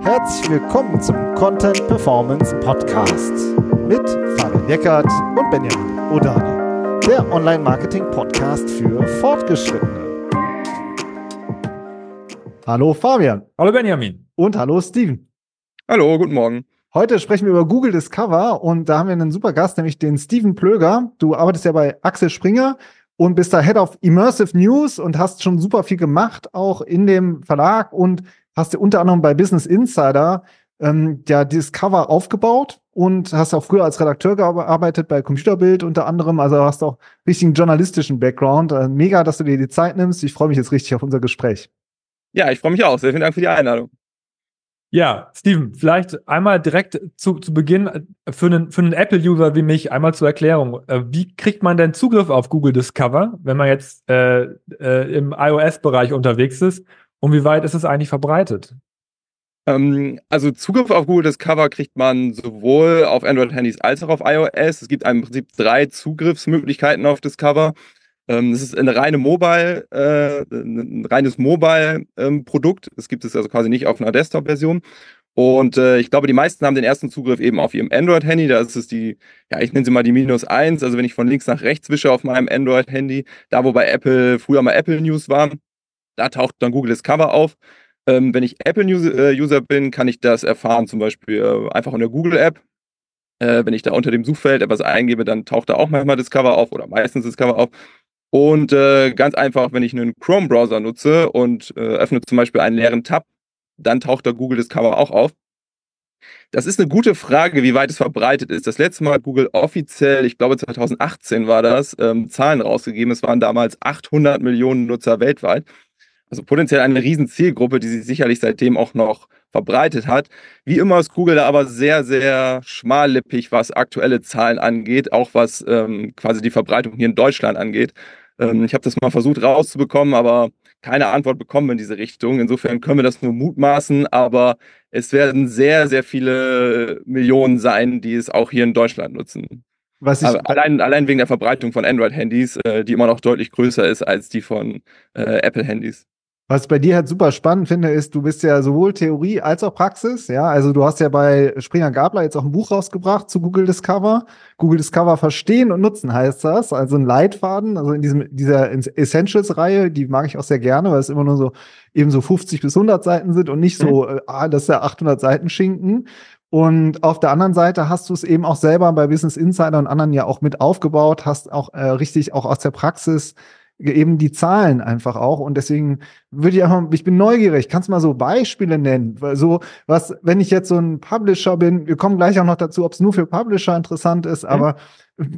Herzlich willkommen zum Content Performance Podcast mit Fabian Eckert und Benjamin Odani, der Online-Marketing-Podcast für Fortgeschrittene. Hallo Fabian. Hallo Benjamin. Und hallo Steven. Hallo, guten Morgen. Heute sprechen wir über Google Discover und da haben wir einen super Gast, nämlich den Steven Plöger. Du arbeitest ja bei Axel Springer und bist da Head of Immersive News und hast schon super viel gemacht, auch in dem Verlag und hast du unter anderem bei Business Insider ähm, ja Discover aufgebaut und hast auch früher als Redakteur gearbeitet bei Computerbild unter anderem. Also hast auch richtigen journalistischen Background. Äh, mega, dass du dir die Zeit nimmst. Ich freue mich jetzt richtig auf unser Gespräch. Ja, ich freue mich auch. Sehr vielen Dank für die Einladung. Ja, Steven, vielleicht einmal direkt zu, zu Beginn äh, für einen, für einen Apple-User wie mich einmal zur Erklärung. Äh, wie kriegt man denn Zugriff auf Google Discover, wenn man jetzt äh, äh, im iOS-Bereich unterwegs ist? Und wie weit ist es eigentlich verbreitet? Ähm, also Zugriff auf Google Discover kriegt man sowohl auf Android-Handys als auch auf iOS. Es gibt im Prinzip drei Zugriffsmöglichkeiten auf Discover. Ähm, es ist eine reine Mobile, äh, ein reines Mobile-Produkt. Ähm, es gibt es also quasi nicht auf einer Desktop-Version. Und äh, ich glaube, die meisten haben den ersten Zugriff eben auf ihrem Android-Handy. Da ist es die, ja, ich nenne sie mal die minus eins. Also wenn ich von links nach rechts wische auf meinem Android-Handy, da wo bei Apple früher mal Apple News war, da taucht dann Google Discover auf. Ähm, wenn ich Apple-User äh, bin, kann ich das erfahren, zum Beispiel äh, einfach in der Google-App. Äh, wenn ich da unter dem Suchfeld etwas eingebe, dann taucht da auch manchmal Discover auf oder meistens Discover auf. Und äh, ganz einfach, wenn ich einen Chrome-Browser nutze und äh, öffne zum Beispiel einen leeren Tab, dann taucht da Google Discover auch auf. Das ist eine gute Frage, wie weit es verbreitet ist. Das letzte Mal hat Google offiziell, ich glaube 2018 war das, ähm, Zahlen rausgegeben. Es waren damals 800 Millionen Nutzer weltweit. Also potenziell eine riesen Zielgruppe, die sich sicherlich seitdem auch noch verbreitet hat. Wie immer ist Google da aber sehr, sehr schmallippig, was aktuelle Zahlen angeht, auch was ähm, quasi die Verbreitung hier in Deutschland angeht. Ähm, ich habe das mal versucht rauszubekommen, aber keine Antwort bekommen in diese Richtung. Insofern können wir das nur mutmaßen, aber es werden sehr, sehr viele Millionen sein, die es auch hier in Deutschland nutzen. allein, allein wegen der Verbreitung von Android-Handys, äh, die immer noch deutlich größer ist als die von äh, Apple-Handys. Was ich bei dir halt super spannend finde, ist, du bist ja sowohl Theorie als auch Praxis. Ja, also du hast ja bei Springer Gabler jetzt auch ein Buch rausgebracht zu Google Discover. Google Discover verstehen und nutzen heißt das. Also ein Leitfaden, also in diesem, dieser Essentials-Reihe, die mag ich auch sehr gerne, weil es immer nur so eben so 50 bis 100 Seiten sind und nicht so, mhm. ah, das ist ja 800 Seiten Schinken. Und auf der anderen Seite hast du es eben auch selber bei Business Insider und anderen ja auch mit aufgebaut, hast auch äh, richtig auch aus der Praxis eben die Zahlen einfach auch. Und deswegen würde ich einfach, ich bin neugierig, kannst du mal so Beispiele nennen? So, was, wenn ich jetzt so ein Publisher bin, wir kommen gleich auch noch dazu, ob es nur für Publisher interessant ist, mhm. aber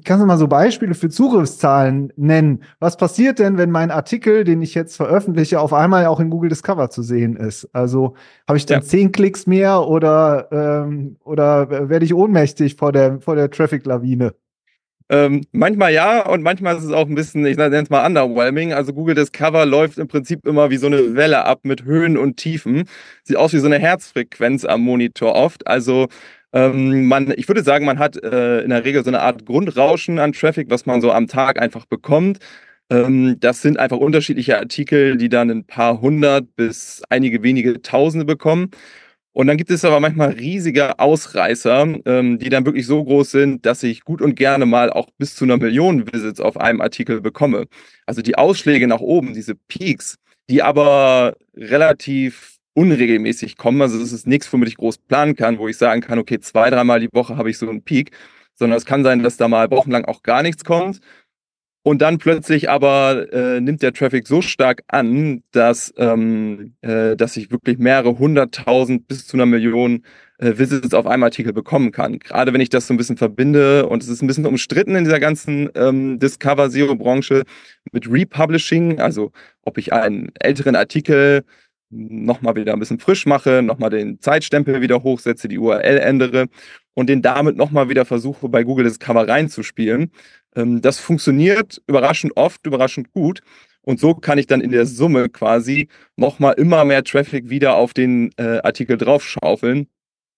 kannst du mal so Beispiele für Zugriffszahlen nennen? Was passiert denn, wenn mein Artikel, den ich jetzt veröffentliche, auf einmal auch in Google Discover zu sehen ist? Also habe ich dann ja. zehn Klicks mehr oder, ähm, oder werde ich ohnmächtig vor der, vor der Traffic-Lawine? Ähm, manchmal ja und manchmal ist es auch ein bisschen, ich nenne es mal underwhelming. Also Google Discover läuft im Prinzip immer wie so eine Welle ab mit Höhen und Tiefen. Sieht aus wie so eine Herzfrequenz am Monitor oft. Also ähm, man, ich würde sagen, man hat äh, in der Regel so eine Art Grundrauschen an Traffic, was man so am Tag einfach bekommt. Ähm, das sind einfach unterschiedliche Artikel, die dann ein paar hundert bis einige wenige Tausende bekommen. Und dann gibt es aber manchmal riesige Ausreißer, ähm, die dann wirklich so groß sind, dass ich gut und gerne mal auch bis zu einer Million Visits auf einem Artikel bekomme. Also die Ausschläge nach oben, diese Peaks, die aber relativ unregelmäßig kommen. Also es ist nichts, womit ich groß planen kann, wo ich sagen kann, okay, zwei, dreimal die Woche habe ich so einen Peak, sondern es kann sein, dass da mal wochenlang auch gar nichts kommt. Und dann plötzlich aber äh, nimmt der Traffic so stark an, dass, ähm, äh, dass ich wirklich mehrere hunderttausend bis zu einer Million äh, Visits auf einem Artikel bekommen kann. Gerade wenn ich das so ein bisschen verbinde und es ist ein bisschen umstritten in dieser ganzen ähm, Discover Zero Branche mit Republishing, also ob ich einen älteren Artikel nochmal wieder ein bisschen frisch mache, nochmal den Zeitstempel wieder hochsetze, die URL ändere und den damit nochmal wieder versuche, bei Google Discover reinzuspielen. Ähm, das funktioniert überraschend oft, überraschend gut. Und so kann ich dann in der Summe quasi nochmal immer mehr Traffic wieder auf den äh, Artikel draufschaufeln.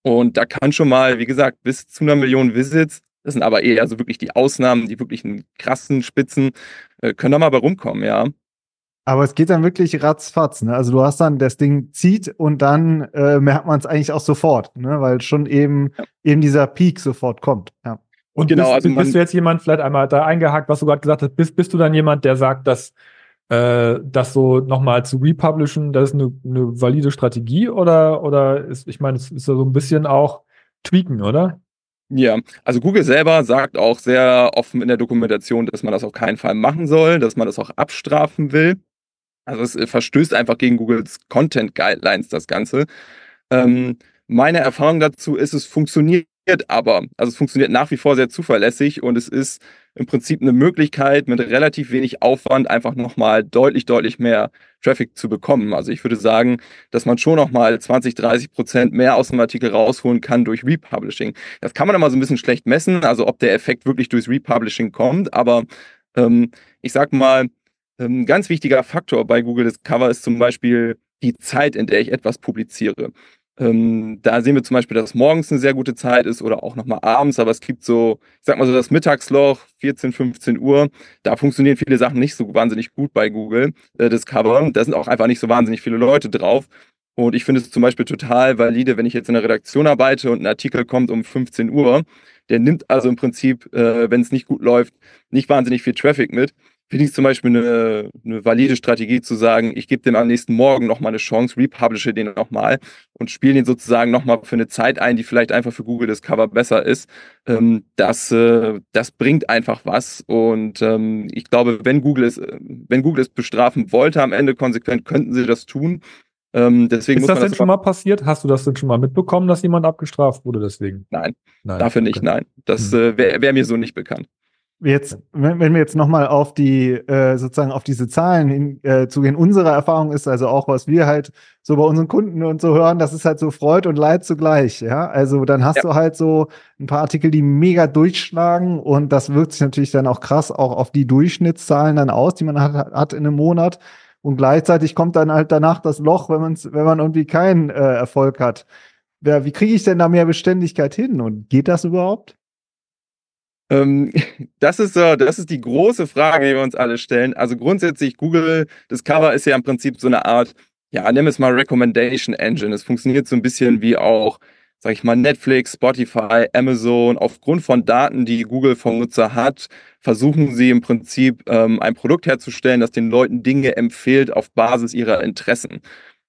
Und da kann schon mal, wie gesagt, bis zu einer Million Visits, das sind aber eher also wirklich die Ausnahmen, die wirklichen krassen Spitzen, äh, können da mal bei rumkommen, ja. Aber es geht dann wirklich ratzfatz. Ne? Also du hast dann, das Ding zieht und dann äh, merkt man es eigentlich auch sofort, ne? weil schon eben, ja. eben dieser Peak sofort kommt. Ja. Und genau, bist, also bist du jetzt jemand, vielleicht einmal da eingehakt, was du gerade gesagt hast, bist, bist du dann jemand, der sagt, dass äh, das so nochmal zu republishen, das ist eine, eine valide Strategie oder, oder ist, ich meine, es ist ja so ein bisschen auch tweaken, oder? Ja, also Google selber sagt auch sehr offen in der Dokumentation, dass man das auf keinen Fall machen soll, dass man das auch abstrafen will. Also es äh, verstößt einfach gegen Googles Content Guidelines das Ganze. Ähm, meine Erfahrung dazu ist, es funktioniert aber. Also es funktioniert nach wie vor sehr zuverlässig und es ist im Prinzip eine Möglichkeit, mit relativ wenig Aufwand einfach nochmal deutlich, deutlich mehr Traffic zu bekommen. Also ich würde sagen, dass man schon nochmal 20, 30 Prozent mehr aus dem Artikel rausholen kann durch Republishing. Das kann man immer so ein bisschen schlecht messen, also ob der Effekt wirklich durchs Republishing kommt, aber ähm, ich sag mal, ein ähm, ganz wichtiger Faktor bei Google Discover ist zum Beispiel die Zeit, in der ich etwas publiziere. Ähm, da sehen wir zum Beispiel, dass morgens eine sehr gute Zeit ist oder auch nochmal abends, aber es gibt so, ich sag mal so das Mittagsloch, 14, 15 Uhr, da funktionieren viele Sachen nicht so wahnsinnig gut bei Google äh, Discover. Da sind auch einfach nicht so wahnsinnig viele Leute drauf. Und ich finde es zum Beispiel total valide, wenn ich jetzt in der Redaktion arbeite und ein Artikel kommt um 15 Uhr. Der nimmt also im Prinzip, äh, wenn es nicht gut läuft, nicht wahnsinnig viel Traffic mit finde ich zum Beispiel eine, eine valide Strategie zu sagen, ich gebe dem am nächsten Morgen nochmal eine Chance, republische den nochmal und spiele den sozusagen nochmal für eine Zeit ein, die vielleicht einfach für Google Discover besser ist. Ähm, das, äh, das bringt einfach was. Und ähm, ich glaube, wenn Google es, wenn Google es bestrafen wollte, am Ende konsequent könnten sie das tun. Ähm, deswegen ist das denn das schon mal passiert? Hast du das denn schon mal mitbekommen, dass jemand abgestraft wurde deswegen? Nein, nein dafür nicht, okay. nein. Das hm. äh, wäre wär mir so nicht bekannt jetzt, wenn, wenn wir jetzt nochmal auf die, äh, sozusagen auf diese Zahlen hin, äh, zugehen, unsere Erfahrung ist also auch, was wir halt so bei unseren Kunden und so hören, das ist halt so Freud und Leid zugleich, ja. Also dann hast ja. du halt so ein paar Artikel, die mega durchschlagen und das wirkt sich natürlich dann auch krass auch auf die Durchschnittszahlen dann aus, die man hat, hat in einem Monat. Und gleichzeitig kommt dann halt danach das Loch, wenn, man's, wenn man irgendwie keinen äh, Erfolg hat. Ja, wie kriege ich denn da mehr Beständigkeit hin? Und geht das überhaupt? Ähm, das ist so, das ist die große Frage, die wir uns alle stellen. Also grundsätzlich, Google Discover ist ja im Prinzip so eine Art, ja, wir es mal Recommendation Engine. Es funktioniert so ein bisschen wie auch, sag ich mal, Netflix, Spotify, Amazon. Aufgrund von Daten, die Google vom Nutzer hat, versuchen sie im Prinzip ähm, ein Produkt herzustellen, das den Leuten Dinge empfiehlt auf Basis ihrer Interessen.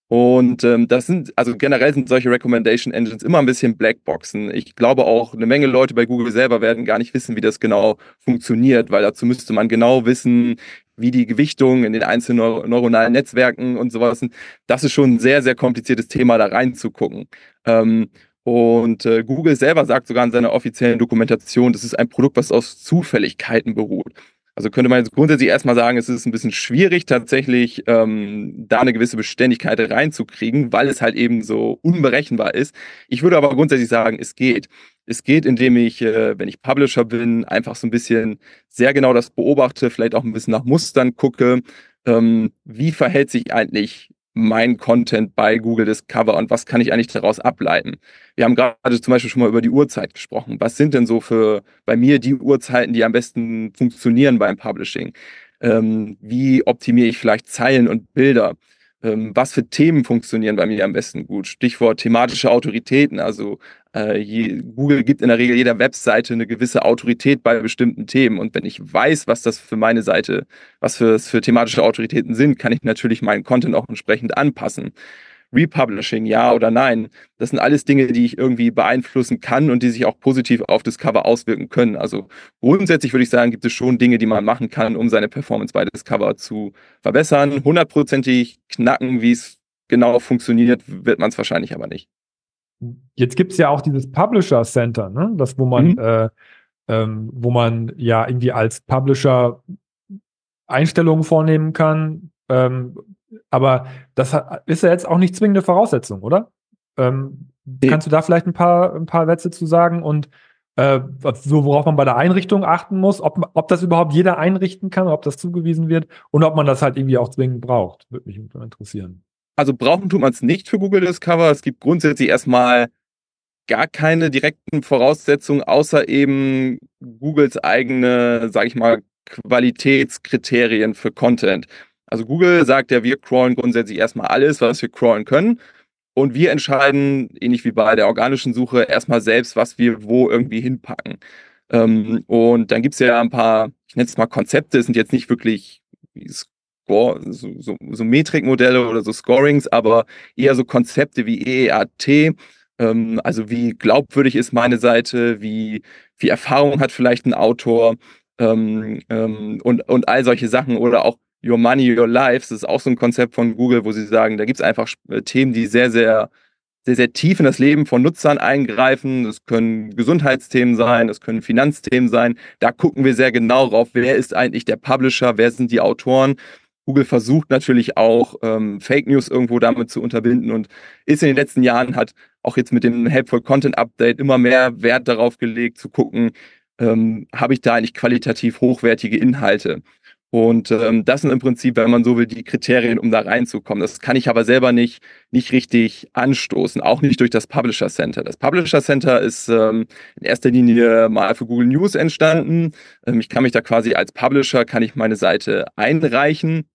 Und ähm, das sind, also generell sind solche Recommendation Engines immer ein bisschen Blackboxen. Ich glaube auch, eine Menge Leute bei Google selber werden gar nicht wissen, wie das genau funktioniert, weil dazu müsste man genau wissen, wie die Gewichtungen in den einzelnen neur neuronalen Netzwerken und sowas sind. Das ist schon ein sehr, sehr kompliziertes Thema, da reinzugucken. Ähm, und äh, Google selber sagt sogar in seiner offiziellen Dokumentation, das ist ein Produkt, was aus Zufälligkeiten beruht. Also könnte man jetzt grundsätzlich erstmal sagen, es ist ein bisschen schwierig, tatsächlich ähm, da eine gewisse Beständigkeit reinzukriegen, weil es halt eben so unberechenbar ist. Ich würde aber grundsätzlich sagen, es geht. Es geht, indem ich, äh, wenn ich Publisher bin, einfach so ein bisschen sehr genau das beobachte, vielleicht auch ein bisschen nach Mustern gucke. Ähm, wie verhält sich eigentlich mein Content bei Google Discover und was kann ich eigentlich daraus ableiten? Wir haben gerade zum Beispiel schon mal über die Uhrzeit gesprochen. Was sind denn so für bei mir die Uhrzeiten, die am besten funktionieren beim Publishing? Ähm, wie optimiere ich vielleicht Zeilen und Bilder? Ähm, was für Themen funktionieren bei mir am besten gut? Stichwort thematische Autoritäten. Also äh, je, Google gibt in der Regel jeder Webseite eine gewisse Autorität bei bestimmten Themen. Und wenn ich weiß, was das für meine Seite, was für, für thematische Autoritäten sind, kann ich natürlich meinen Content auch entsprechend anpassen. Republishing, ja oder nein. Das sind alles Dinge, die ich irgendwie beeinflussen kann und die sich auch positiv auf Discover auswirken können. Also grundsätzlich würde ich sagen, gibt es schon Dinge, die man machen kann, um seine Performance bei Discover zu verbessern. Hundertprozentig knacken, wie es genau funktioniert, wird man es wahrscheinlich aber nicht. Jetzt gibt es ja auch dieses Publisher Center, ne? das wo man, mhm. äh, ähm, wo man ja irgendwie als Publisher Einstellungen vornehmen kann, ähm, aber das ist ja jetzt auch nicht zwingende Voraussetzung, oder? Ähm, nee. Kannst du da vielleicht ein paar, ein paar Sätze zu sagen und äh, so, worauf man bei der Einrichtung achten muss, ob, ob das überhaupt jeder einrichten kann, ob das zugewiesen wird und ob man das halt irgendwie auch zwingend braucht, würde mich interessieren. Also brauchen tut man es nicht für Google Discover. Es gibt grundsätzlich erstmal gar keine direkten Voraussetzungen, außer eben Googles eigene, sage ich mal, Qualitätskriterien für Content. Also Google sagt ja, wir crawlen grundsätzlich erstmal alles, was wir crawlen können. Und wir entscheiden, ähnlich wie bei der organischen Suche, erstmal selbst, was wir wo irgendwie hinpacken. Ähm, und dann gibt es ja ein paar, ich nenne es mal Konzepte, es sind jetzt nicht wirklich Score, so, so, so Metrikmodelle oder so Scorings, aber eher so Konzepte wie EEAT, ähm, also wie glaubwürdig ist meine Seite, wie viel Erfahrung hat vielleicht ein Autor ähm, ähm, und, und all solche Sachen oder auch Your Money, Your Life, das ist auch so ein Konzept von Google, wo sie sagen, da gibt es einfach äh, Themen, die sehr, sehr, sehr, sehr tief in das Leben von Nutzern eingreifen. Das können Gesundheitsthemen sein, das können Finanzthemen sein. Da gucken wir sehr genau drauf, wer ist eigentlich der Publisher, wer sind die Autoren. Google versucht natürlich auch ähm, Fake News irgendwo damit zu unterbinden und ist in den letzten Jahren hat auch jetzt mit dem Helpful Content Update immer mehr Wert darauf gelegt zu gucken, ähm, habe ich da eigentlich qualitativ hochwertige Inhalte. Und ähm, das sind im Prinzip, wenn man so will, die Kriterien, um da reinzukommen. Das kann ich aber selber nicht, nicht richtig anstoßen, auch nicht durch das Publisher Center. Das Publisher Center ist ähm, in erster Linie mal für Google News entstanden. Ähm, ich kann mich da quasi als Publisher, kann ich meine Seite einreichen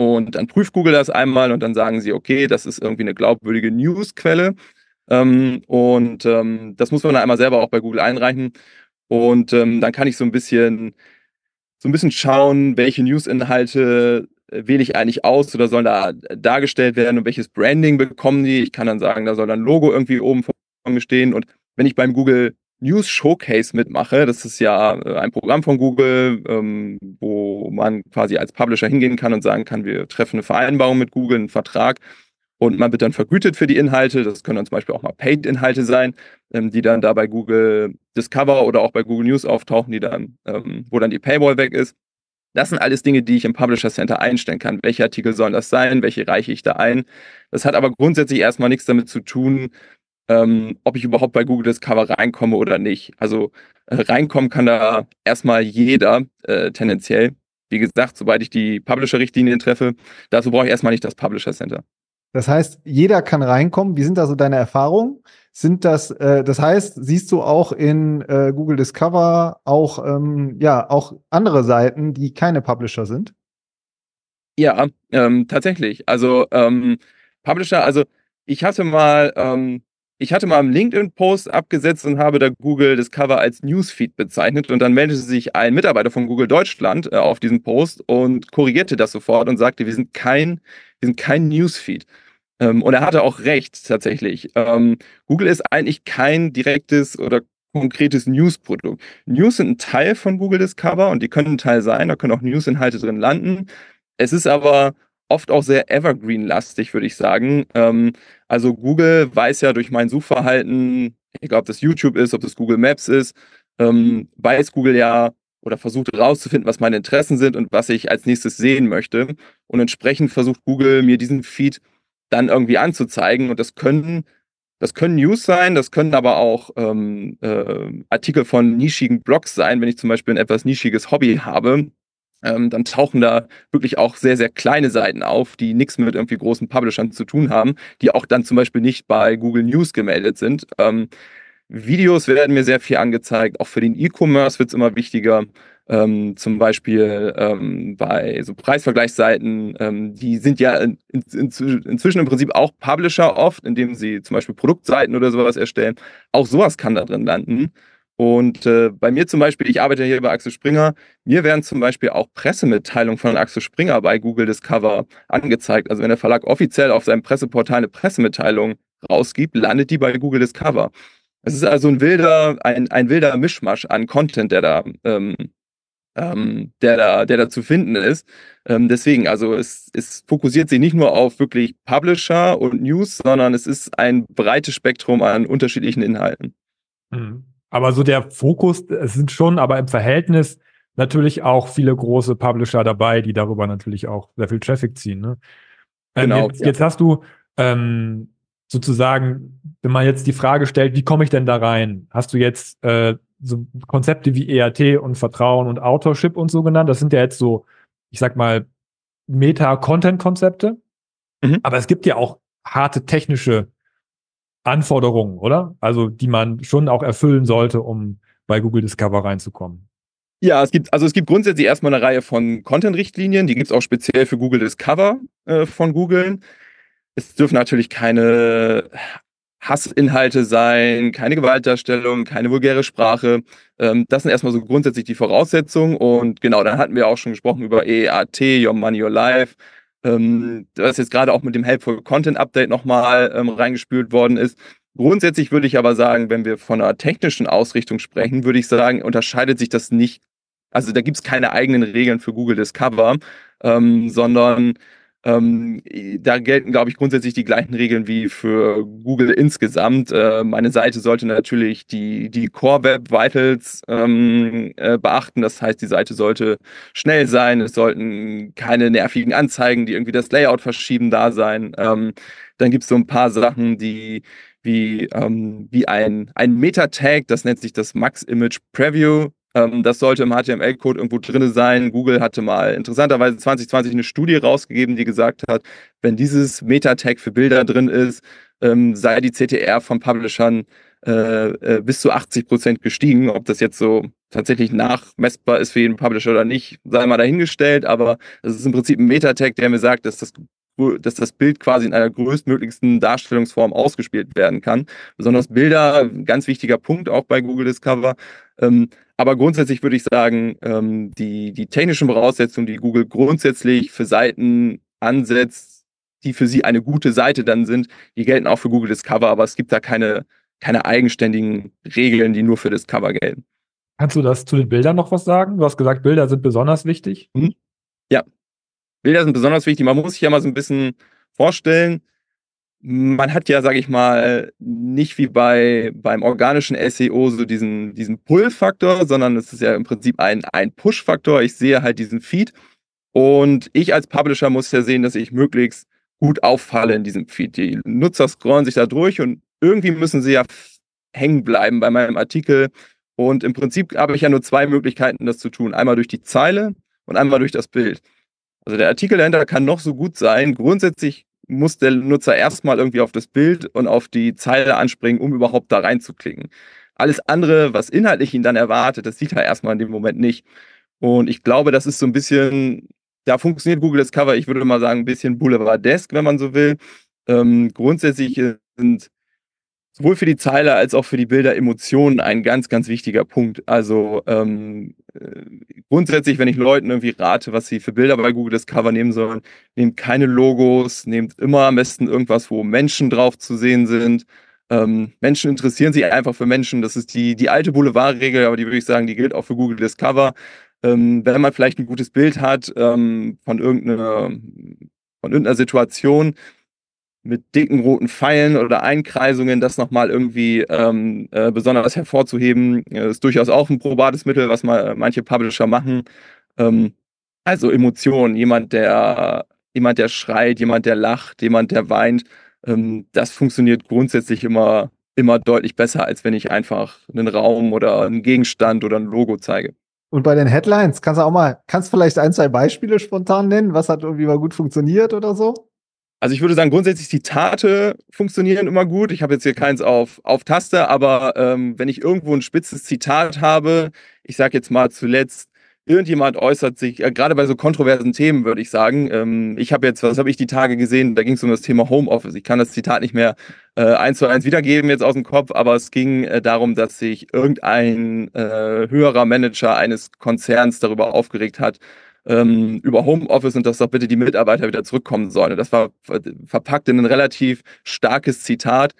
und dann prüft Google das einmal und dann sagen sie, okay, das ist irgendwie eine glaubwürdige Newsquelle. Ähm, und ähm, das muss man dann einmal selber auch bei Google einreichen. Und ähm, dann kann ich so ein bisschen so ein bisschen schauen, welche News-Inhalte äh, wähle ich eigentlich aus oder sollen da dargestellt werden und welches Branding bekommen die. Ich kann dann sagen, da soll dann ein Logo irgendwie oben vor mir stehen. Und wenn ich beim Google News Showcase mitmache, das ist ja äh, ein Programm von Google, ähm, wo man quasi als Publisher hingehen kann und sagen kann, wir treffen eine Vereinbarung mit Google, einen Vertrag und man wird dann vergütet für die Inhalte. Das können dann zum Beispiel auch mal Paid-Inhalte sein, ähm, die dann da bei Google Discover oder auch bei Google News auftauchen, die dann, ähm, wo dann die Paywall weg ist. Das sind alles Dinge, die ich im Publisher Center einstellen kann. Welche Artikel sollen das sein? Welche reiche ich da ein? Das hat aber grundsätzlich erstmal nichts damit zu tun, ähm, ob ich überhaupt bei Google Discover reinkomme oder nicht. Also äh, reinkommen kann da erstmal jeder äh, tendenziell. Wie gesagt, sobald ich die Publisher-Richtlinien treffe, dazu brauche ich erstmal nicht das Publisher Center. Das heißt, jeder kann reinkommen. Wie sind da so deine Erfahrungen? Sind das, äh, das heißt, siehst du auch in äh, Google Discover auch, ähm, ja, auch andere Seiten, die keine Publisher sind? Ja, ähm, tatsächlich. Also ähm, Publisher, also ich hatte mal, ähm, ich hatte mal einen LinkedIn-Post abgesetzt und habe da Google Discover als Newsfeed bezeichnet und dann meldete sich ein Mitarbeiter von Google Deutschland äh, auf diesen Post und korrigierte das sofort und sagte, wir sind kein wir sind kein Newsfeed. Ähm, und er hatte auch recht tatsächlich. Ähm, Google ist eigentlich kein direktes oder konkretes News-Produkt. News sind ein Teil von Google Discover und die können ein Teil sein, da können auch News-Inhalte drin landen. Es ist aber oft auch sehr evergreen-lastig, würde ich sagen. Ähm, also Google weiß ja durch mein Suchverhalten, egal ob das YouTube ist, ob das Google Maps ist, ähm, weiß Google ja, oder versucht herauszufinden, was meine Interessen sind und was ich als nächstes sehen möchte. Und entsprechend versucht Google mir diesen Feed dann irgendwie anzuzeigen. Und das können, das können News sein, das können aber auch ähm, äh, Artikel von nischigen Blogs sein, wenn ich zum Beispiel ein etwas nischiges Hobby habe. Ähm, dann tauchen da wirklich auch sehr, sehr kleine Seiten auf, die nichts mit irgendwie großen Publishern zu tun haben, die auch dann zum Beispiel nicht bei Google News gemeldet sind. Ähm, Videos werden mir sehr viel angezeigt. Auch für den E-Commerce wird es immer wichtiger. Ähm, zum Beispiel ähm, bei so Preisvergleichsseiten, ähm, die sind ja in, in, inzwischen im Prinzip auch Publisher oft, indem sie zum Beispiel Produktseiten oder sowas erstellen. Auch sowas kann da drin landen. Und äh, bei mir zum Beispiel, ich arbeite hier bei Axel Springer, mir werden zum Beispiel auch Pressemitteilungen von Axel Springer bei Google Discover angezeigt. Also wenn der Verlag offiziell auf seinem Presseportal eine Pressemitteilung rausgibt, landet die bei Google Discover. Es ist also ein wilder, ein, ein wilder Mischmasch an Content, der da, ähm, ähm, der da, der da zu finden ist. Ähm, deswegen, also es, es fokussiert sich nicht nur auf wirklich Publisher und News, sondern es ist ein breites Spektrum an unterschiedlichen Inhalten. Mhm. Aber so der Fokus, es sind schon, aber im Verhältnis natürlich auch viele große Publisher dabei, die darüber natürlich auch sehr viel Traffic ziehen. Ne? Ähm, genau. Jetzt, ja. jetzt, hast du ähm, sozusagen, wenn man jetzt die Frage stellt, wie komme ich denn da rein? Hast du jetzt äh, so Konzepte wie EAT und Vertrauen und Authorship und so genannt? Das sind ja jetzt so, ich sag mal, Meta-Content-Konzepte. Mhm. Aber es gibt ja auch harte technische Anforderungen, oder? Also, die man schon auch erfüllen sollte, um bei Google Discover reinzukommen. Ja, es gibt, also es gibt grundsätzlich erstmal eine Reihe von Content-Richtlinien, die gibt es auch speziell für Google Discover äh, von Google. Es dürfen natürlich keine Hassinhalte sein, keine Gewaltdarstellung, keine vulgäre Sprache. Ähm, das sind erstmal so grundsätzlich die Voraussetzungen. Und genau, dann hatten wir auch schon gesprochen über EAT, Your Money, Your Life. Ähm, das jetzt gerade auch mit dem Helpful Content Update nochmal ähm, reingespült worden ist. Grundsätzlich würde ich aber sagen, wenn wir von einer technischen Ausrichtung sprechen, würde ich sagen, unterscheidet sich das nicht. Also da gibt es keine eigenen Regeln für Google Discover, ähm, sondern ähm, da gelten, glaube ich, grundsätzlich die gleichen Regeln wie für Google insgesamt. Äh, meine Seite sollte natürlich die, die Core Web Vitals ähm, äh, beachten. Das heißt, die Seite sollte schnell sein. Es sollten keine nervigen Anzeigen, die irgendwie das Layout verschieben, da sein. Ähm, dann gibt es so ein paar Sachen, die wie, ähm, wie ein, ein Meta-Tag, das nennt sich das Max Image Preview. Ähm, das sollte im HTML-Code irgendwo drin sein. Google hatte mal interessanterweise 2020 eine Studie rausgegeben, die gesagt hat, wenn dieses Meta-Tag für Bilder drin ist, ähm, sei die CTR von Publishern äh, äh, bis zu 80 Prozent gestiegen. Ob das jetzt so tatsächlich nachmessbar ist für jeden Publisher oder nicht, sei mal dahingestellt. Aber das ist im Prinzip ein Meta-Tag, der mir sagt, dass das dass das Bild quasi in einer größtmöglichsten Darstellungsform ausgespielt werden kann. Besonders Bilder, ganz wichtiger Punkt auch bei Google Discover. Ähm, aber grundsätzlich würde ich sagen, ähm, die, die technischen Voraussetzungen, die Google grundsätzlich für Seiten ansetzt, die für sie eine gute Seite dann sind, die gelten auch für Google Discover, aber es gibt da keine, keine eigenständigen Regeln, die nur für Discover gelten. Kannst du das zu den Bildern noch was sagen? Du hast gesagt, Bilder sind besonders wichtig. Mhm. Ja, Bilder sind besonders wichtig. Man muss sich ja mal so ein bisschen vorstellen, man hat ja, sage ich mal, nicht wie bei beim organischen SEO so diesen, diesen Pull-Faktor, sondern es ist ja im Prinzip ein, ein Push-Faktor. Ich sehe halt diesen Feed und ich als Publisher muss ja sehen, dass ich möglichst gut auffalle in diesem Feed. Die Nutzer scrollen sich da durch und irgendwie müssen sie ja hängen bleiben bei meinem Artikel. Und im Prinzip habe ich ja nur zwei Möglichkeiten, das zu tun. Einmal durch die Zeile und einmal durch das Bild. Also der Artikel dahinter kann noch so gut sein. Grundsätzlich muss der Nutzer erstmal irgendwie auf das Bild und auf die Zeile anspringen, um überhaupt da reinzuklicken. Alles andere, was inhaltlich ihn dann erwartet, das sieht er erstmal in dem Moment nicht. Und ich glaube, das ist so ein bisschen, da funktioniert Google Discover, ich würde mal sagen, ein bisschen boulevardesk, wenn man so will. Ähm, grundsätzlich sind sowohl für die Zeile als auch für die Bilder Emotionen ein ganz, ganz wichtiger Punkt. Also ähm, äh, grundsätzlich, wenn ich Leuten irgendwie rate, was sie für Bilder bei Google Discover nehmen sollen, nehmt keine Logos, nehmt immer am besten irgendwas, wo Menschen drauf zu sehen sind. Ähm, Menschen interessieren sich einfach für Menschen. Das ist die, die alte Boulevardregel, aber die würde ich sagen, die gilt auch für Google Discover. Ähm, wenn man vielleicht ein gutes Bild hat ähm, von irgendeiner von irgendeiner Situation, mit dicken roten Pfeilen oder Einkreisungen das nochmal irgendwie ähm, äh, besonders hervorzuheben, äh, ist durchaus auch ein probates Mittel, was mal manche Publisher machen. Ähm, also Emotionen, jemand, der jemand, der schreit, jemand, der lacht, jemand, der weint, ähm, das funktioniert grundsätzlich immer, immer deutlich besser, als wenn ich einfach einen Raum oder einen Gegenstand oder ein Logo zeige. Und bei den Headlines, kannst du auch mal, kannst vielleicht ein, zwei Beispiele spontan nennen? Was hat irgendwie mal gut funktioniert oder so? Also ich würde sagen, grundsätzlich Zitate funktionieren immer gut. Ich habe jetzt hier keins auf, auf Taste, aber ähm, wenn ich irgendwo ein spitzes Zitat habe, ich sage jetzt mal zuletzt, irgendjemand äußert sich, äh, gerade bei so kontroversen Themen würde ich sagen, ähm, ich habe jetzt, was habe ich die Tage gesehen, da ging es um das Thema Homeoffice. Ich kann das Zitat nicht mehr äh, eins zu eins wiedergeben jetzt aus dem Kopf, aber es ging äh, darum, dass sich irgendein äh, höherer Manager eines Konzerns darüber aufgeregt hat, ähm, über Homeoffice und dass doch bitte die Mitarbeiter wieder zurückkommen sollen. Und das war verpackt in ein relativ starkes Zitat.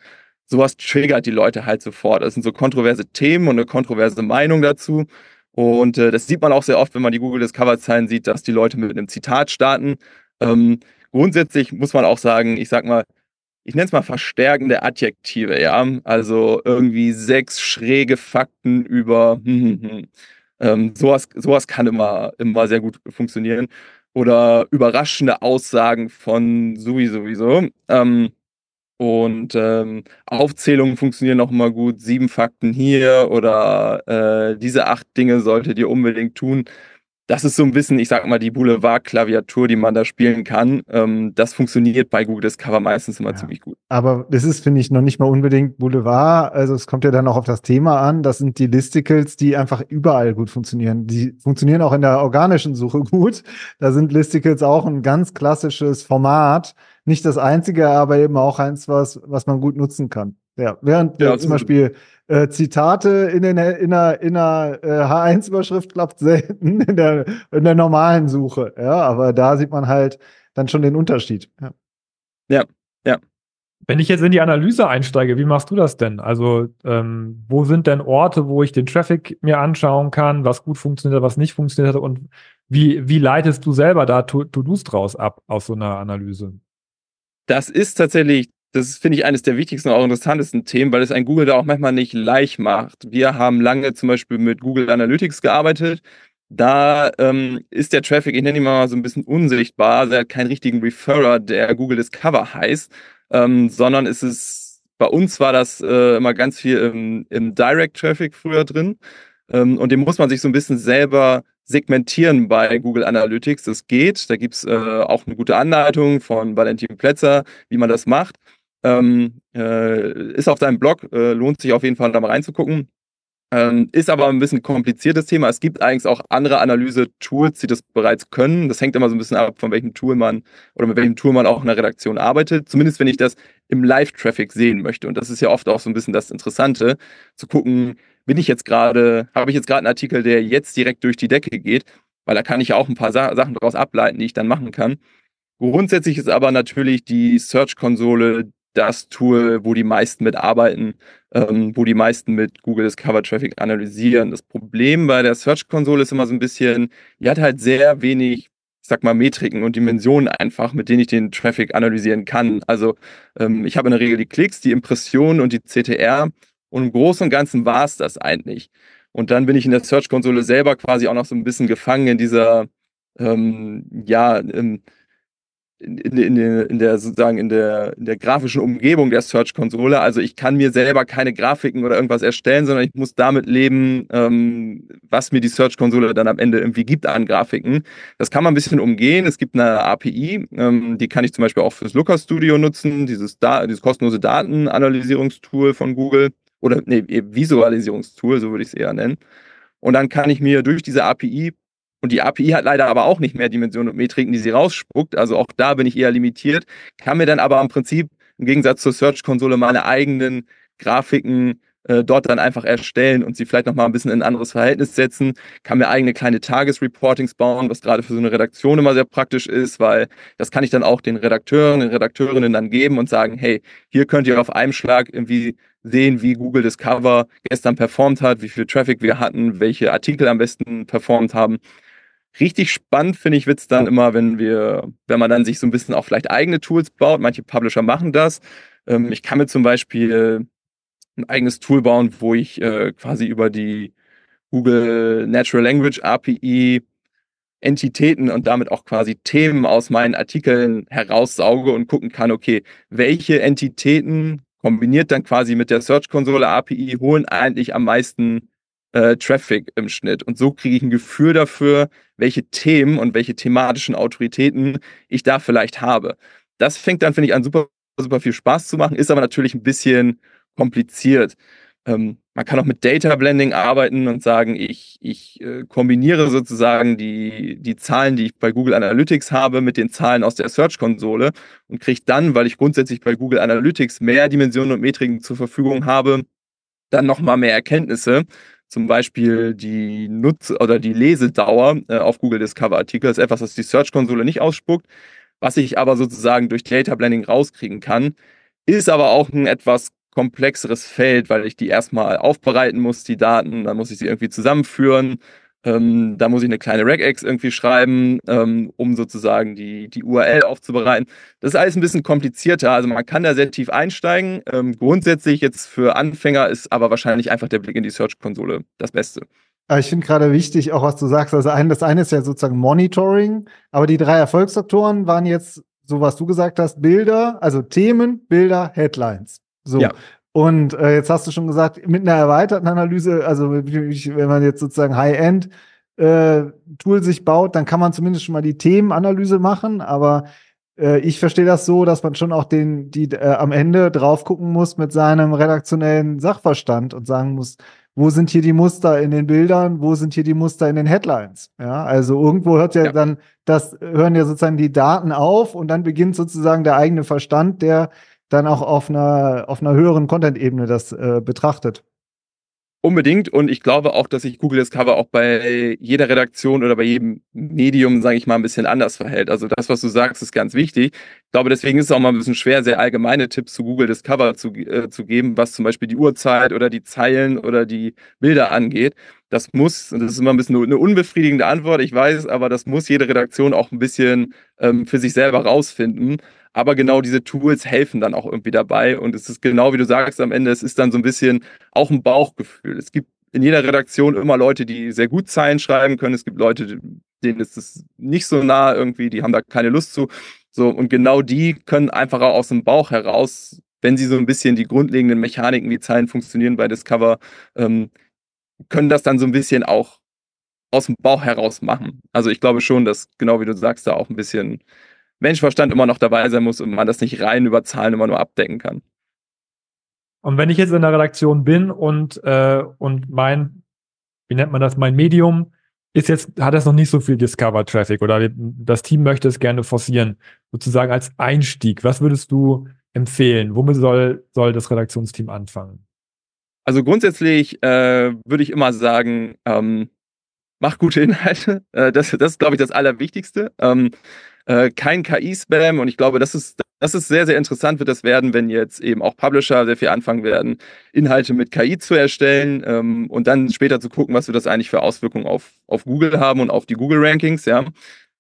Sowas triggert die Leute halt sofort. Das sind so kontroverse Themen und eine kontroverse Meinung dazu. Und äh, das sieht man auch sehr oft, wenn man die Google Discover-Zeilen sieht, dass die Leute mit einem Zitat starten. Ähm, grundsätzlich muss man auch sagen, ich sag mal, ich nenne es mal verstärkende Adjektive, ja. Also irgendwie sechs schräge Fakten über hm, hm, hm. Ähm, sowas, sowas kann immer, immer sehr gut funktionieren. Oder überraschende Aussagen von sowieso. sowieso. Ähm, und ähm, Aufzählungen funktionieren auch immer gut. Sieben Fakten hier oder äh, diese acht Dinge solltet ihr unbedingt tun. Das ist so ein bisschen, ich sag mal, die Boulevard-Klaviatur, die man da spielen kann. Ähm, das funktioniert bei Google Discover meistens immer ja. ziemlich gut. Aber das ist, finde ich, noch nicht mal unbedingt Boulevard. Also es kommt ja dann auch auf das Thema an. Das sind die Listicles, die einfach überall gut funktionieren. Die funktionieren auch in der organischen Suche gut. Da sind Listicles auch ein ganz klassisches Format. Nicht das einzige, aber eben auch eins, was, was man gut nutzen kann. Ja, während ja, zum Beispiel äh, Zitate in, den, in einer, in einer äh, H1-Überschrift klappt selten in der, in der normalen Suche. Ja, aber da sieht man halt dann schon den Unterschied. Ja. ja, ja. Wenn ich jetzt in die Analyse einsteige, wie machst du das denn? Also, ähm, wo sind denn Orte, wo ich den Traffic mir anschauen kann, was gut funktioniert, was nicht funktioniert hat und wie, wie leitest du selber da To-Dos draus ab aus so einer Analyse? Das ist tatsächlich das finde ich eines der wichtigsten und auch interessantesten Themen, weil es ein Google da auch manchmal nicht leicht macht. Wir haben lange zum Beispiel mit Google Analytics gearbeitet. Da ähm, ist der Traffic, ich nenne ihn mal so ein bisschen unsichtbar. Also er hat keinen richtigen Referrer, der Google Discover heißt, ähm, sondern es ist, bei uns war das äh, immer ganz viel im, im Direct Traffic früher drin. Ähm, und den muss man sich so ein bisschen selber segmentieren bei Google Analytics. Das geht. Da gibt's äh, auch eine gute Anleitung von Valentin Plätzer, wie man das macht. Ähm, äh, ist auf deinem Blog, äh, lohnt sich auf jeden Fall da mal reinzugucken. Ähm, ist aber ein bisschen kompliziertes Thema. Es gibt eigentlich auch andere Analyse-Tools, die das bereits können. Das hängt immer so ein bisschen ab, von welchem Tool man oder mit welchem Tool man auch in der Redaktion arbeitet. Zumindest wenn ich das im Live-Traffic sehen möchte. Und das ist ja oft auch so ein bisschen das Interessante, zu gucken, bin ich jetzt gerade, habe ich jetzt gerade einen Artikel, der jetzt direkt durch die Decke geht, weil da kann ich ja auch ein paar Sa Sachen daraus ableiten, die ich dann machen kann. Grundsätzlich ist aber natürlich die Search-Konsole das Tool, wo die meisten mitarbeiten, ähm, wo die meisten mit Google Discover Traffic analysieren. Das Problem bei der Search Konsole ist immer so ein bisschen, die hat halt sehr wenig, ich sag mal, Metriken und Dimensionen einfach, mit denen ich den Traffic analysieren kann. Also ähm, ich habe in der Regel die Klicks, die Impressionen und die CTR und im Großen und Ganzen war es das eigentlich. Und dann bin ich in der Search Konsole selber quasi auch noch so ein bisschen gefangen in dieser, ähm, ja, ähm, in, in, in, der sozusagen in der, in der grafischen Umgebung der Search-Konsole. Also ich kann mir selber keine Grafiken oder irgendwas erstellen, sondern ich muss damit leben, ähm, was mir die Search-Konsole dann am Ende irgendwie gibt an Grafiken. Das kann man ein bisschen umgehen. Es gibt eine API, ähm, die kann ich zum Beispiel auch fürs Looker Studio nutzen, dieses, da dieses kostenlose Datenanalysierungstool von Google oder nee, Visualisierungstool, so würde ich es eher nennen. Und dann kann ich mir durch diese API und die API hat leider aber auch nicht mehr Dimensionen und Metriken, die sie rausspuckt. Also auch da bin ich eher limitiert. Kann mir dann aber im Prinzip im Gegensatz zur Search-Konsole meine eigenen Grafiken äh, dort dann einfach erstellen und sie vielleicht nochmal ein bisschen in ein anderes Verhältnis setzen. Kann mir eigene kleine Tagesreportings bauen, was gerade für so eine Redaktion immer sehr praktisch ist, weil das kann ich dann auch den Redakteuren, den Redakteurinnen dann geben und sagen, hey, hier könnt ihr auf einem Schlag irgendwie sehen, wie Google Discover gestern performt hat, wie viel Traffic wir hatten, welche Artikel am besten performt haben. Richtig spannend finde ich Witz dann immer, wenn wir, wenn man dann sich so ein bisschen auch vielleicht eigene Tools baut. Manche Publisher machen das. Ähm, ich kann mir zum Beispiel ein eigenes Tool bauen, wo ich äh, quasi über die Google Natural Language API Entitäten und damit auch quasi Themen aus meinen Artikeln heraussauge und gucken kann, okay, welche Entitäten kombiniert dann quasi mit der Search Console API holen eigentlich am meisten äh, Traffic im Schnitt. Und so kriege ich ein Gefühl dafür, welche Themen und welche thematischen Autoritäten ich da vielleicht habe. Das fängt dann, finde ich, an super, super viel Spaß zu machen, ist aber natürlich ein bisschen kompliziert. Ähm, man kann auch mit Data Blending arbeiten und sagen, ich, ich äh, kombiniere sozusagen die, die Zahlen, die ich bei Google Analytics habe, mit den Zahlen aus der Search-Konsole und kriege dann, weil ich grundsätzlich bei Google Analytics mehr Dimensionen und Metriken zur Verfügung habe, dann nochmal mehr Erkenntnisse, zum Beispiel die Nutz- oder die Lesedauer äh, auf Google Discover Artikel ist etwas, das die Search-Konsole nicht ausspuckt, was ich aber sozusagen durch Data Blending rauskriegen kann, ist aber auch ein etwas komplexeres Feld, weil ich die erstmal aufbereiten muss, die Daten, dann muss ich sie irgendwie zusammenführen ähm, da muss ich eine kleine Regex irgendwie schreiben, ähm, um sozusagen die, die URL aufzubereiten. Das ist alles ein bisschen komplizierter. Also man kann da sehr tief einsteigen. Ähm, grundsätzlich jetzt für Anfänger ist aber wahrscheinlich einfach der Blick in die Search-Konsole das Beste. Ich finde gerade wichtig, auch was du sagst. Also ein, das eine ist ja sozusagen Monitoring, aber die drei Erfolgsfaktoren waren jetzt, so was du gesagt hast, Bilder, also Themen, Bilder, Headlines. So. Ja. Und äh, jetzt hast du schon gesagt, mit einer erweiterten Analyse, also wenn man jetzt sozusagen High-End äh, Tool sich baut, dann kann man zumindest schon mal die Themenanalyse machen, aber äh, ich verstehe das so, dass man schon auch den, die äh, am Ende drauf gucken muss mit seinem redaktionellen Sachverstand und sagen muss, wo sind hier die Muster in den Bildern, wo sind hier die Muster in den Headlines? Ja, also irgendwo hört ja, ja. dann das, hören ja sozusagen die Daten auf und dann beginnt sozusagen der eigene Verstand, der dann auch auf einer, auf einer höheren Content-Ebene das äh, betrachtet. Unbedingt. Und ich glaube auch, dass sich Google Discover auch bei jeder Redaktion oder bei jedem Medium, sage ich mal, ein bisschen anders verhält. Also das, was du sagst, ist ganz wichtig. Ich glaube, deswegen ist es auch mal ein bisschen schwer, sehr allgemeine Tipps zu Google Discover zu, äh, zu geben, was zum Beispiel die Uhrzeit oder die Zeilen oder die Bilder angeht. Das muss, und das ist immer ein bisschen eine unbefriedigende Antwort, ich weiß, aber das muss jede Redaktion auch ein bisschen ähm, für sich selber rausfinden. Aber genau diese Tools helfen dann auch irgendwie dabei. Und es ist genau wie du sagst am Ende, es ist dann so ein bisschen auch ein Bauchgefühl. Es gibt in jeder Redaktion immer Leute, die sehr gut Zeilen schreiben können. Es gibt Leute, denen ist es nicht so nah irgendwie, die haben da keine Lust zu. So, und genau die können einfach auch aus dem Bauch heraus, wenn sie so ein bisschen die grundlegenden Mechaniken, wie Zeilen funktionieren bei Discover, ähm, können das dann so ein bisschen auch aus dem Bauch heraus machen. Also ich glaube schon, dass genau wie du sagst, da auch ein bisschen Menschverstand immer noch dabei sein muss und man das nicht rein über Zahlen immer nur abdecken kann. Und wenn ich jetzt in der Redaktion bin und, äh, und mein, wie nennt man das, mein Medium ist jetzt, hat das noch nicht so viel Discover-Traffic oder das Team möchte es gerne forcieren, sozusagen als Einstieg. Was würdest du empfehlen? Womit soll, soll das Redaktionsteam anfangen? Also grundsätzlich äh, würde ich immer sagen, ähm, mach gute Inhalte. Äh, das, das ist, glaube ich, das Allerwichtigste. Ähm, äh, kein KI-Spam und ich glaube, das ist, das ist sehr, sehr interessant, wird das werden, wenn jetzt eben auch Publisher sehr viel anfangen werden, Inhalte mit KI zu erstellen ähm, und dann später zu gucken, was wird das eigentlich für Auswirkungen auf, auf Google haben und auf die Google-Rankings, ja.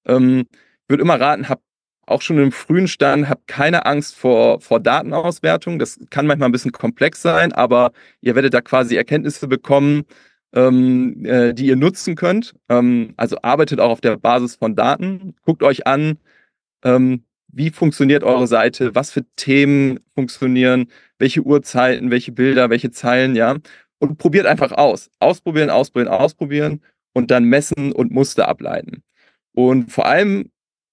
Ähm, würde immer raten, habt auch schon im frühen Stand, habt keine Angst vor, vor Datenauswertung. Das kann manchmal ein bisschen komplex sein, aber ihr werdet da quasi Erkenntnisse bekommen, ähm, äh, die ihr nutzen könnt. Ähm, also arbeitet auch auf der Basis von Daten. Guckt euch an, ähm, wie funktioniert eure Seite, was für Themen funktionieren, welche Uhrzeiten, welche Bilder, welche Zeilen, ja. Und probiert einfach aus. Ausprobieren, ausprobieren, ausprobieren und dann messen und Muster ableiten. Und vor allem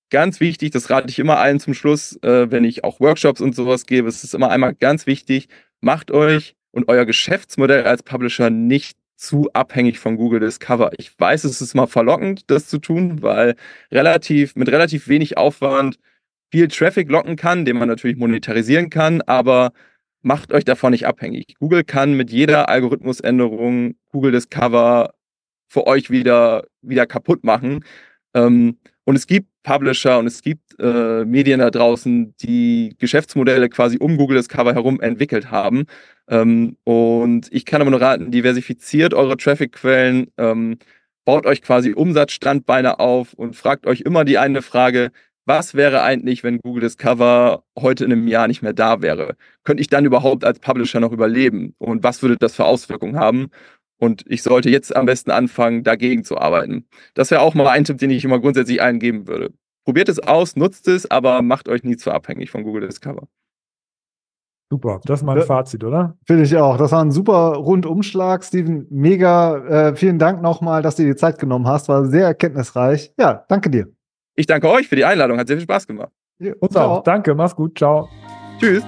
ganz wichtig, das rate ich immer allen zum Schluss, äh, wenn ich auch Workshops und sowas gebe, es ist immer einmal ganz wichtig, macht euch und euer Geschäftsmodell als Publisher nicht zu abhängig von Google Discover. Ich weiß, es ist mal verlockend, das zu tun, weil relativ, mit relativ wenig Aufwand viel Traffic locken kann, den man natürlich monetarisieren kann, aber macht euch davon nicht abhängig. Google kann mit jeder Algorithmusänderung Google Discover für euch wieder, wieder kaputt machen. Ähm, und es gibt Publisher und es gibt äh, Medien da draußen, die Geschäftsmodelle quasi um Google Discover herum entwickelt haben. Ähm, und ich kann aber nur raten, diversifiziert eure Traffic-Quellen, ähm, baut euch quasi Umsatzstandbeine auf und fragt euch immer die eine Frage, was wäre eigentlich, wenn Google Discover heute in einem Jahr nicht mehr da wäre? Könnte ich dann überhaupt als Publisher noch überleben? Und was würde das für Auswirkungen haben? Und ich sollte jetzt am besten anfangen, dagegen zu arbeiten. Das wäre auch mal ein Tipp, den ich immer grundsätzlich allen geben würde. Probiert es aus, nutzt es, aber macht euch nie zu abhängig von Google Discover. Super, das ist mein Fazit, oder? Finde ich auch. Das war ein super Rundumschlag, Steven. Mega. Äh, vielen Dank nochmal, dass du dir die Zeit genommen hast. War sehr erkenntnisreich. Ja, danke dir. Ich danke euch für die Einladung. Hat sehr viel Spaß gemacht. Ja, Uns auch. Danke, mach's gut. Ciao. Tschüss.